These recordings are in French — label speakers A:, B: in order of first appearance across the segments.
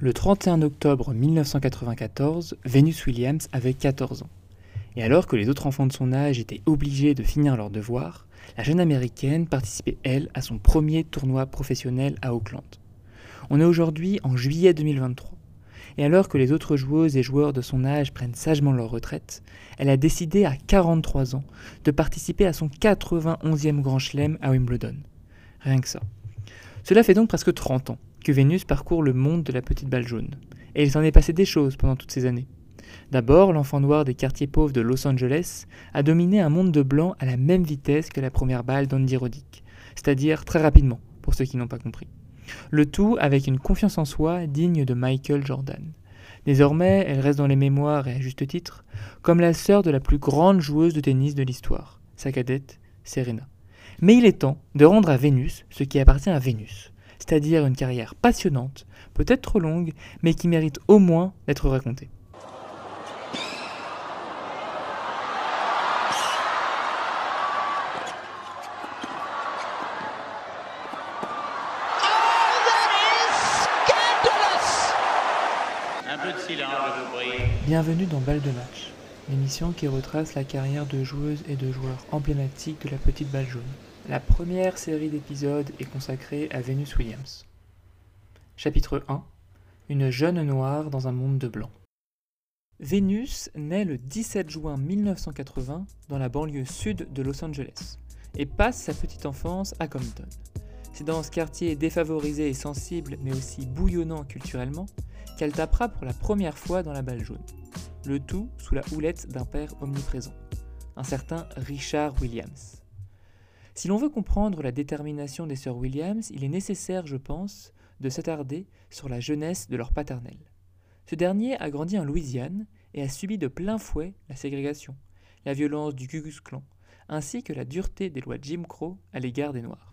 A: Le 31 octobre 1994, Venus Williams avait 14 ans. Et alors que les autres enfants de son âge étaient obligés de finir leurs devoirs, la jeune américaine participait, elle, à son premier tournoi professionnel à Auckland. On est aujourd'hui en juillet 2023. Et alors que les autres joueuses et joueurs de son âge prennent sagement leur retraite, elle a décidé à 43 ans de participer à son 91e Grand Chelem à Wimbledon. Rien que ça. Cela fait donc presque 30 ans que Vénus parcourt le monde de la petite balle jaune. Et il s'en est passé des choses pendant toutes ces années. D'abord, l'enfant noir des quartiers pauvres de Los Angeles a dominé un monde de blancs à la même vitesse que la première balle d'Andy Roddick, c'est-à-dire très rapidement, pour ceux qui n'ont pas compris. Le tout avec une confiance en soi digne de Michael Jordan. Désormais, elle reste dans les mémoires et à juste titre, comme la sœur de la plus grande joueuse de tennis de l'histoire, sa cadette, Serena. Mais il est temps de rendre à Vénus ce qui appartient à Vénus, c'est-à-dire une carrière passionnante, peut-être trop longue, mais qui mérite au moins d'être racontée. Bienvenue dans Balle de match, l'émission qui retrace la carrière de joueuses et de joueurs emblématiques de la petite balle jaune. La première série d'épisodes est consacrée à Venus Williams. Chapitre 1 Une jeune noire dans un monde de blanc. Venus naît le 17 juin 1980 dans la banlieue sud de Los Angeles et passe sa petite enfance à Compton. C'est dans ce quartier défavorisé et sensible, mais aussi bouillonnant culturellement, qu'elle tapera pour la première fois dans la balle jaune. Le tout sous la houlette d'un père omniprésent, un certain Richard Williams. Si l'on veut comprendre la détermination des sœurs Williams, il est nécessaire, je pense, de s'attarder sur la jeunesse de leur paternel. Ce dernier a grandi en Louisiane et a subi de plein fouet la ségrégation, la violence du Ku Klux Klan, ainsi que la dureté des lois Jim Crow à l'égard des Noirs.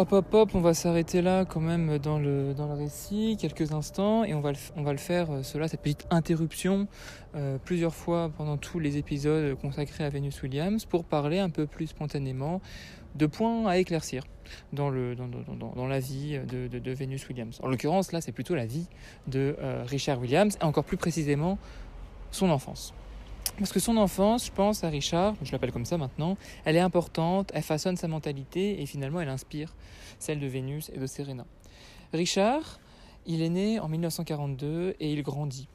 A: Hop hop hop, on va s'arrêter là quand même dans le, dans le récit, quelques instants, et on va le, faire, euh, cela, cette petite interruption, euh, plusieurs fois pendant tous les épisodes consacrés à Venus Williams, pour parler un peu plus spontanément de points à éclaircir dans, le, dans, dans, dans la vie de, de, de, Venus Williams. En l'occurrence, là, c'est plutôt la vie de euh, Richard Williams, et encore plus précisément son enfance. Parce que son enfance, je pense à Richard, je l'appelle comme ça maintenant, elle est importante, elle façonne sa mentalité et finalement elle inspire celle de Vénus et de Serena. Richard, il est né en 1942 et il grandit.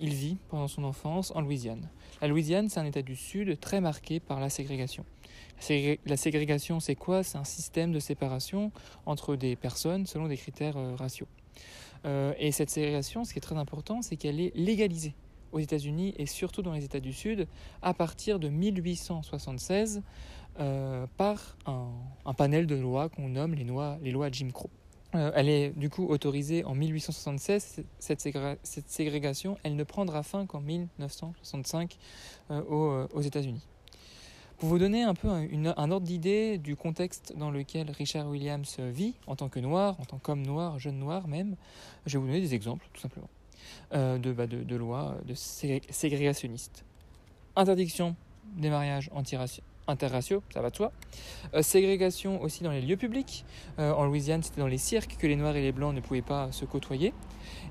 A: Il vit pendant son enfance en Louisiane. La Louisiane, c'est un état du Sud très marqué par la ségrégation. La ségrégation, c'est quoi? C'est un système de séparation entre des personnes selon des critères euh, raciaux. Euh, et cette ségrégation, ce qui est très important, c'est qu'elle est légalisée aux États-Unis et surtout dans les États du Sud à partir de 1876 euh, par un, panel de lois qu'on nomme les lois, Jim Crow. Euh, elle est du coup autorisée en 1876. Cette, ségré cette ségrégation, elle ne prendra fin qu'en 1965 euh, aux, aux États-Unis. Pour vous donner un peu un, un ordre d'idée du contexte dans lequel Richard Williams vit, en tant que noir, en tant qu'homme noir, jeune noir même, je vais vous donner des exemples, tout simplement, euh, de, bah, de, lois de ségrégationnistes. Interdiction des mariages interraciaux, ça va de soi. Euh, ségrégation aussi dans les lieux publics. Euh, en Louisiane, c'était dans les cirques que les noirs et les blancs ne pouvaient pas se côtoyer.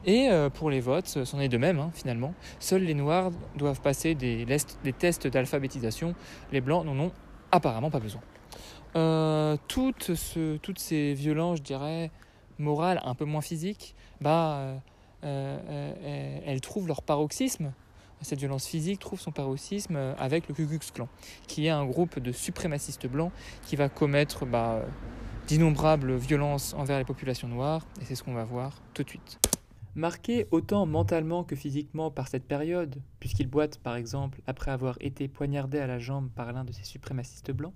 A: Et euh, pour les votes, c'en est de même hein, finalement. Seuls les noirs doivent passer des, des tests d'alphabétisation. Les blancs n'en ont apparemment pas besoin. Euh, toutes, ce, toutes, ces violences, je dirais, morales, un peu moins physiques, bah, euh, elles trouvent leur paroxysme cette violence physique trouve son paroxysme avec le Ku Klux Klan, qui est un groupe de suprémacistes blancs qui va commettre bah, d'innombrables violences envers les populations noires, et c'est ce qu'on va voir tout de suite. Marqué autant mentalement que physiquement par cette période, puisqu'il boite par exemple après avoir été poignardé à la jambe par l'un de ces suprémacistes blancs,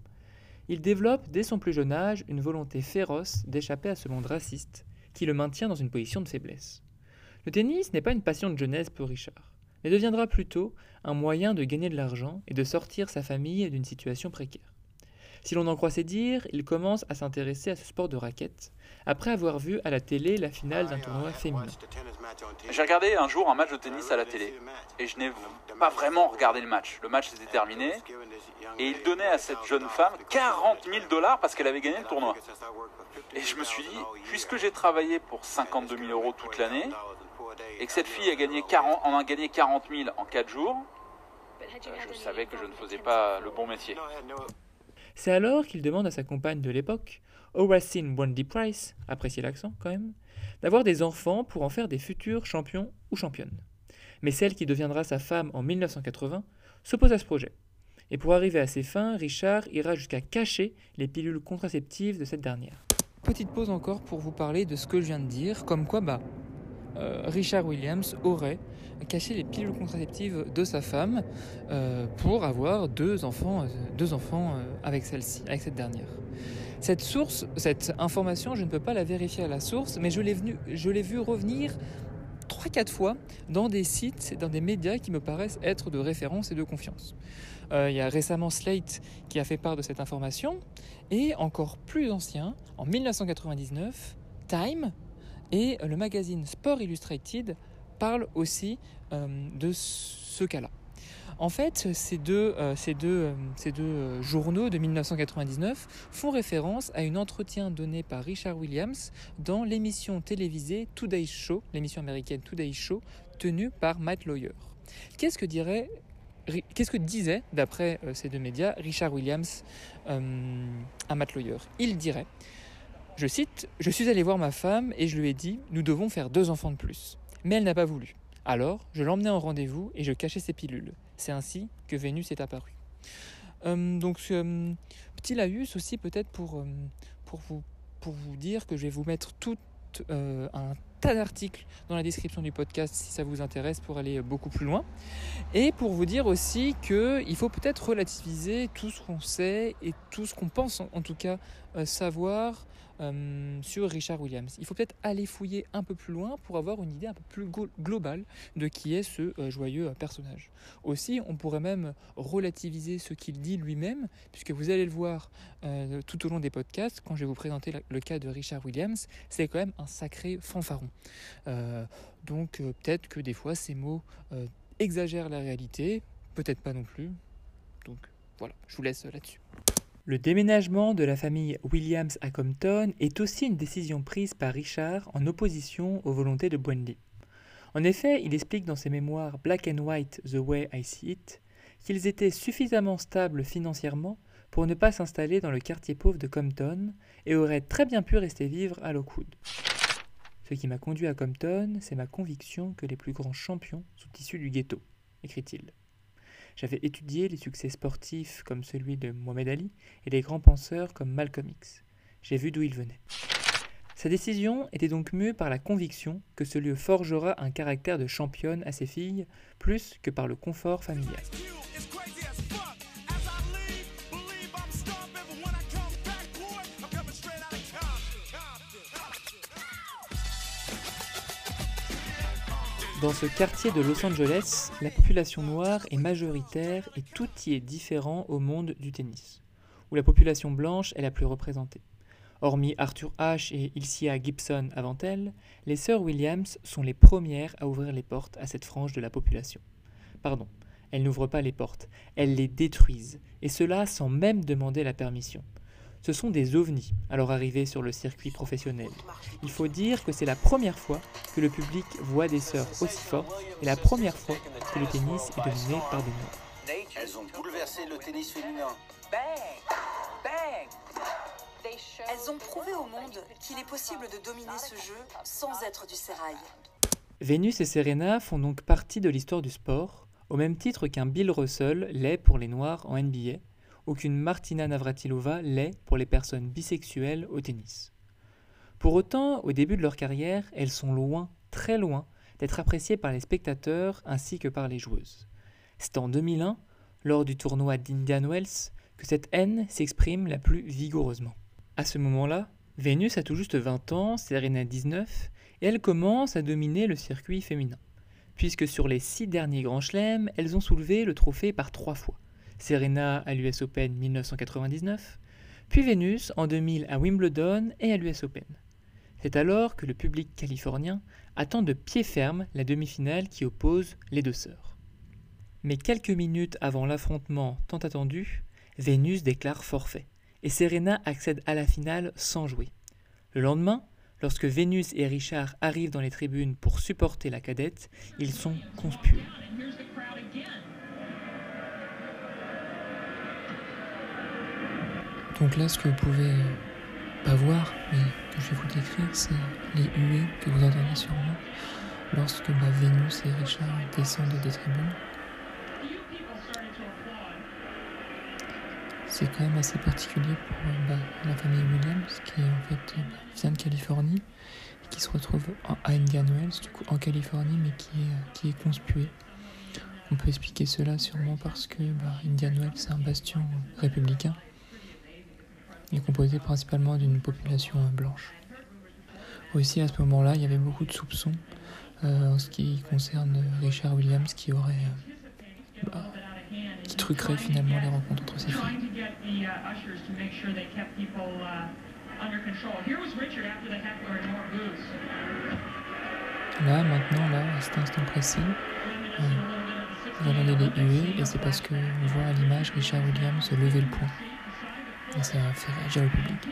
A: il développe dès son plus jeune âge une volonté féroce d'échapper à ce monde raciste qui le maintient dans une position de faiblesse. Le tennis n'est pas une passion de jeunesse pour Richard mais deviendra plutôt un moyen de gagner de l'argent et de sortir sa famille d'une situation précaire. Si l'on en croit ses dires, il commence à s'intéresser à ce sport de raquette, après avoir vu à la télé la finale d'un tournoi féminin.
B: J'ai regardé un jour un match de tennis à la télé, et je n'ai pas vraiment regardé le match. Le match s'était terminé, et il donnait à cette jeune femme 40 000 dollars parce qu'elle avait gagné le tournoi. Et je me suis dit, puisque j'ai travaillé pour 52 000 euros toute l'année, et que cette fille a gagné 40, en a gagné 40 000 en 4 jours, euh, je savais que je ne faisais pas le bon métier.
A: C'est alors qu'il demande à sa compagne de l'époque, Horaceine Wendy Price, appréciez l'accent quand même, d'avoir des enfants pour en faire des futurs champions ou championnes. Mais celle qui deviendra sa femme en 1980 s'oppose à ce projet. Et pour arriver à ses fins, Richard ira jusqu'à cacher les pilules contraceptives de cette dernière. Petite pause encore pour vous parler de ce que je viens de dire, comme quoi bah, Richard Williams aurait caché les pilules contraceptives de sa femme euh, pour avoir deux enfants, euh, deux enfants avec celle-ci, avec cette dernière. Cette source, cette information, je ne peux pas la vérifier à la source, mais je l'ai, je l'ai vu revenir 3-4 fois dans des sites, dans des médias qui me paraissent être de référence et de confiance. il y a récemment Slate qui a fait part de cette information, et encore plus ancien, en 1999, Time et le magazine Sport Illustrated parle aussi euh, de ce cas-là. En fait, ces deux, euh, ces deux, euh, ces deux journaux de 1999 font référence à un entretien donné par Richard Williams dans l'émission télévisée Today Show, l'émission américaine Today Show, tenue par Matt Lawyer. Qu'est-ce que dirait Qu'est-ce que disait, d'après ces deux médias, Richard Williams à Matt Lawyer? Il dirait je cite, Je suis allé voir ma femme et je lui ai dit, nous devons faire deux enfants de plus. Mais elle n'a pas voulu. Alors, je l'emmenais en rendez-vous et je cachais ses pilules. C'est ainsi que Vénus est apparue. Euh, donc, euh, petit laïus aussi peut-être pour, euh, pour, vous, pour vous dire que je vais vous mettre tout un tas d'articles dans la description du podcast si ça vous intéresse pour aller beaucoup plus loin. Et pour vous dire aussi qu'il faut peut-être relativiser tout ce qu'on sait et tout ce qu'on pense en, tout cas savoir euh, sur Richard Williams. Il faut peut-être aller fouiller un peu plus loin pour avoir une idée un peu plus globale de qui est ce euh, joyeux euh, personnage. Aussi, on pourrait même relativiser ce qu'il dit lui-même, puisque vous allez le voir tout au long des podcasts, quand je vais vous présenter le cas de Richard Williams, c'est quand même un sacré fanfaron. donc peut-être que des fois ces mots exagèrent la réalité, peut-être pas non plus. Donc voilà, je vous laisse là-dessus. Le déménagement de la famille Williams à Compton est aussi une décision prise par Richard en opposition aux volontés de Wendy. En effet, il explique dans ses mémoires Black and White The Way I See It qu'ils étaient suffisamment stables financièrement pour ne pas s'installer dans le quartier pauvre de Compton et auraient très bien pu rester vivre à Lockwood. Ce qui m'a conduit à Compton, c'est ma conviction que les plus grands champions sont issus du ghetto, écrit-il. J'avais étudié les succès sportifs comme celui de Mohamed Ali et les grands penseurs comme Malcolm X. J'ai vu d'où ils venaient. Sa décision était donc mue par la conviction que ce lieu forgera un caractère de championne à ses filles plus que par le confort familial. Dans ce quartier de Los Angeles, la population noire est majoritaire et tout y est différent au monde du tennis, où la population blanche est la plus représentée. Hormis Arthur Ashe et Ilcia Gibson avant elle, les sœurs Williams sont les premières à ouvrir les portes à cette frange de la population. Pardon, elles n'ouvrent pas les portes, elles les détruisent, et cela sans même demander la permission. Ce sont des ovnis à leur arrivée sur le circuit professionnel. Il faut dire que c'est la première fois que le public voit des sœurs aussi fortes et la première fois que le tennis est dominé par des noirs.
C: Elles ont bouleversé le tennis féminin.
D: Elles ont prouvé au monde qu'il est possible de dominer ce jeu sans être du sérail.
A: Vénus et Serena font donc partie de l'histoire du sport, au même titre qu'un Bill Russell l'est pour les Noirs en NBA, aucune Martina Navratilova l'est pour les personnes bisexuelles au tennis. Pour autant, au début de leur carrière, elles sont loin, très loin, d'être appréciées par les spectateurs ainsi que par les joueuses. C'est en 2001, lors du tournoi d'Indian Wells, que cette haine s'exprime la plus vigoureusement. À ce moment-là, Vénus a tout juste 20 ans, Serena 19, et elle commence à dominer le circuit féminin, puisque sur les six derniers grands chelems, elles ont soulevé le trophée par trois fois. Serena à l'US Open 1999, puis Vénus en 2000 à Wimbledon et à l'US Open. C'est alors que le public californien attend de pied ferme la demi-finale qui oppose les deux sœurs. Mais quelques minutes avant l'affrontement tant attendu, Vénus déclare forfait et Serena accède à la finale sans jouer. Le lendemain, Lorsque Vénus et Richard arrivent dans les tribunes pour supporter la cadette, ils sont conspués. Donc là, ce que vous pouvez pas voir, mais que je vais vous décrire, c'est les huées que vous entendez sûrement lorsque bah, Vénus et Richard descendent des tribunes. C'est quand même assez particulier pour bah, la famille Williams, qui fait bah, vient de Californie, et qui se retrouve à Indian Wells, du coup en Californie, mais qui est, qui est conspuée. On peut expliquer cela sûrement parce que Indian Wells c'est un bastion républicain. Il est composé principalement d'une population blanche. Aussi à ce moment-là, il y avait beaucoup de soupçons euh, en ce qui concerne Richard Williams qui aurait euh, bah, qui truquerait finalement les rencontres entre ses filles. Là, maintenant, là, à cet instant précis, euh, entendez les huées et c'est parce qu'on voit à l'image Richard Williams lever le poing. Ça fait réagir le public.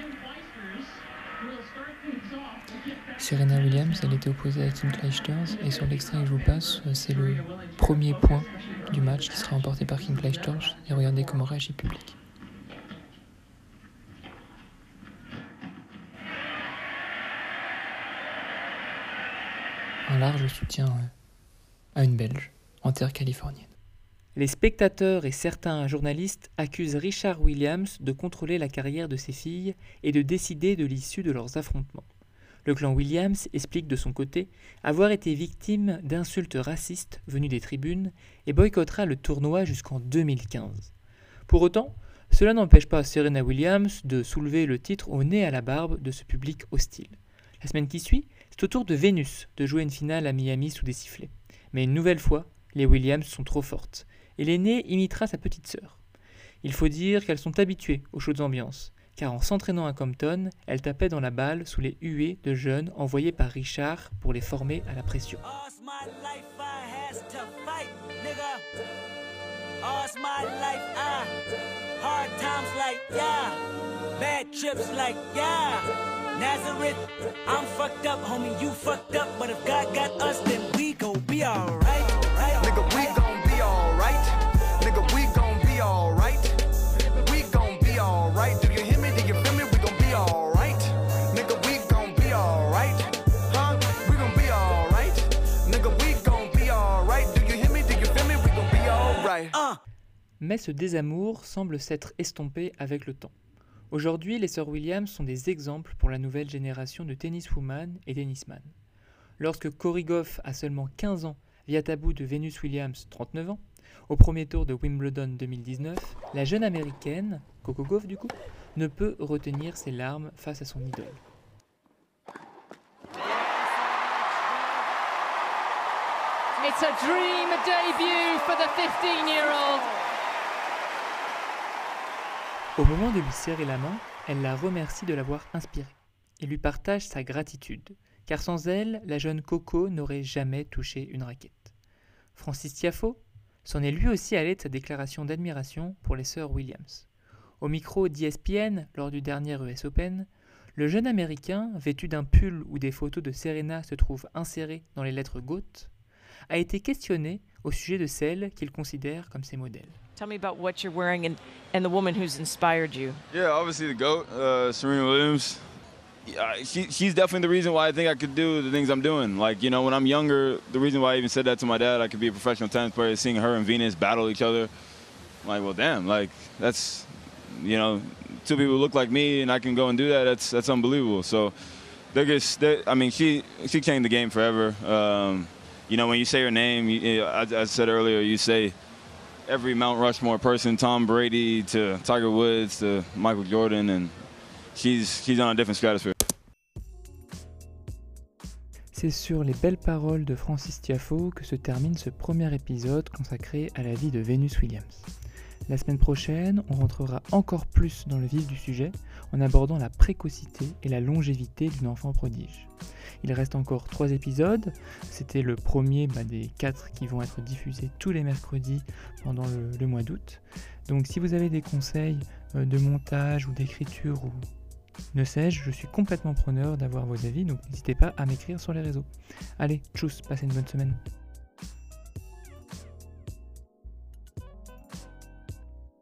A: Serena Williams, elle était opposée à Kim Clijsters et sur l'extrait que je vous passe, c'est le premier point du match qui sera emporté par Kim Clijsters et regardez comment réagit le public. Un large soutien à une Belge en terre californienne. Les spectateurs et certains journalistes accusent Richard Williams de contrôler la carrière de ses filles et de décider de l'issue de leurs affrontements. Le clan Williams explique de son côté avoir été victime d'insultes racistes venues des tribunes et boycottera le tournoi jusqu'en 2015. Pour autant, cela n'empêche pas Serena Williams de soulever le titre au nez à la barbe de ce public hostile. La semaine qui suit, c'est au tour de Vénus de jouer une finale à Miami sous des sifflets. Mais une nouvelle fois, les Williams sont trop fortes et l'aînée imitera sa petite sœur. Il faut dire qu'elles sont habituées aux chaudes ambiances, car en s'entraînant à Compton, elles tapaient dans la balle sous les huées de jeunes envoyés par Richard pour les former à la pression. Mais ce désamour semble s'être estompé avec le temps. Aujourd'hui, les sœurs Williams sont des exemples pour la nouvelle génération de tenniswoman et tennisman. Lorsque Cory Goff a seulement 15 ans via tabou de Venus Williams, 39 ans, au premier tour de Wimbledon 2019, la jeune américaine, Coco Goff du coup, ne peut retenir ses larmes face à son idole. It's a dream debut for the 15-year-old. Au moment de lui serrer la main, elle la remercie de l'avoir inspirée et lui partage sa gratitude, car sans elle, la jeune Coco n'aurait jamais touché une raquette. Francis Tiafo s'en est lui aussi allé de sa déclaration d'admiration pour les sœurs Williams. Au micro d'ESPN, lors du dernier US Open, le jeune Américain, vêtu d'un pull où des photos de Serena se trouvent insérées dans les lettres GOAT, a été questionné au sujet de celles qu'il considère comme ses modèles.
E: Tell me about what you're wearing and, and the woman who's inspired you.
F: Yeah, obviously the GOAT, uh, Serena Williams. Yeah, she, she's definitely the reason why I think I could do the things I'm doing. Like, you know, when I'm younger, the reason why I even said that to my dad, I could be a professional tennis player, seeing her and Venus battle each other. I'm like, well, damn, like, that's, you know, two people look like me and I can go and do that. That's that's unbelievable. So, they're just, they're, I mean, she she changed the game forever. Um, you know, when you say her name, you, I, I said earlier, you say every Mount Rushmore person, Tom Brady to Tiger Woods to Michael Jordan, and she's she's on a different stratosphere.
A: C'est sur les belles paroles de Francis Tiafo que se termine ce premier épisode consacré à la vie de Venus Williams. La semaine prochaine, on rentrera encore plus dans le vif du sujet en abordant la précocité et la longévité d'une enfant prodige. Il reste encore trois épisodes. C'était le premier bah, des quatre qui vont être diffusés tous les mercredis pendant le, mois d'août. Donc si vous avez des conseils euh, de montage ou d'écriture ou Ne sais-je, je suis complètement preneur d'avoir vos avis, donc n'hésitez pas à m'écrire sur les réseaux. Allez, tchuss, passez une bonne semaine.